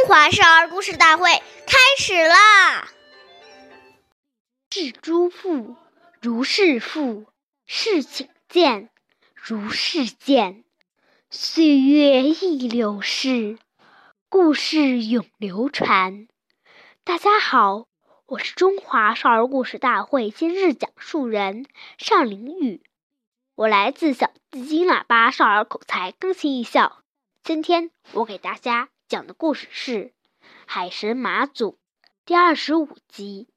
中华少儿故事大会开始啦！是诸父如是父，是请见如是见。岁月易流逝，故事永流传。大家好，我是中华少儿故事大会今日讲述人尚林宇，我来自小紫金喇叭少儿口才更新艺校。今天我给大家。讲的故事是《海神马祖》第二十五集。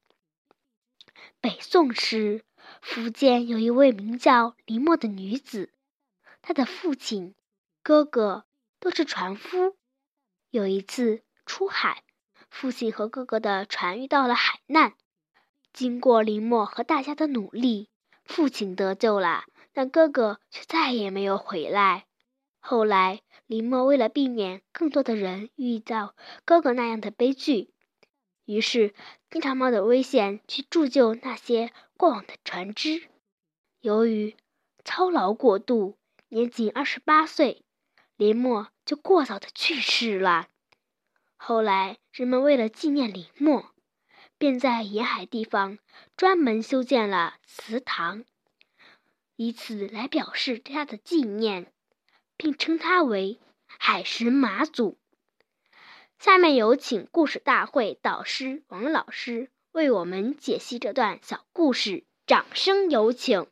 北宋时，福建有一位名叫林默的女子，她的父亲、哥哥都是船夫。有一次出海，父亲和哥哥的船遇到了海难。经过林默和大家的努力，父亲得救了，但哥哥却再也没有回来。后来，林默为了避免更多的人遇到哥哥那样的悲剧，于是经常冒着危险去铸就那些过往的船只。由于操劳过度，年仅二十八岁，林默就过早的去世了。后来，人们为了纪念林默，便在沿海地方专门修建了祠堂，以此来表示对他的纪念。并称他为海神马祖。下面有请故事大会导师王老师为我们解析这段小故事，掌声有请。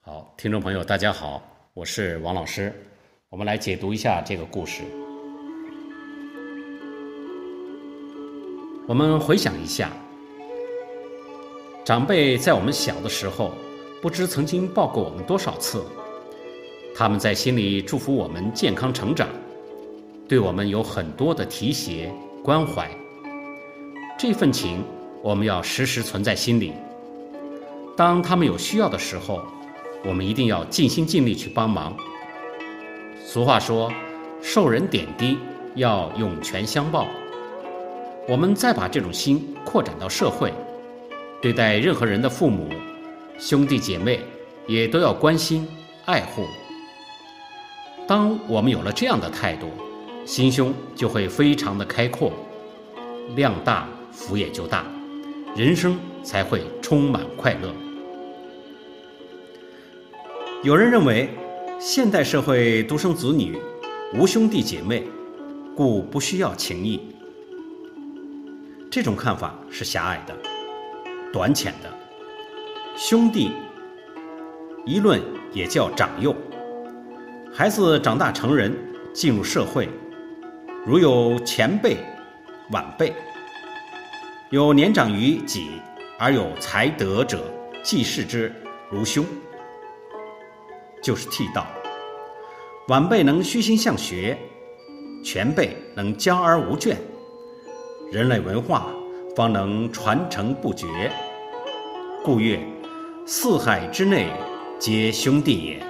好，听众朋友，大家好，我是王老师，我们来解读一下这个故事。我们回想一下，长辈在我们小的时候，不知曾经抱过我们多少次。他们在心里祝福我们健康成长，对我们有很多的提携关怀。这份情我们要时时存在心里。当他们有需要的时候，我们一定要尽心尽力去帮忙。俗话说：“受人点滴，要涌泉相报。”我们再把这种心扩展到社会，对待任何人的父母、兄弟姐妹，也都要关心爱护。当我们有了这样的态度，心胸就会非常的开阔，量大福也就大，人生才会充满快乐。有人认为，现代社会独生子女无兄弟姐妹，故不需要情谊。这种看法是狭隘的、短浅的。兄弟一论也叫长幼。孩子长大成人，进入社会，如有前辈、晚辈，有年长于己而有才德者，既视之如兄，就是替道。晚辈能虚心向学，前辈能教而无倦，人类文化方能传承不绝。故曰：四海之内皆兄弟也。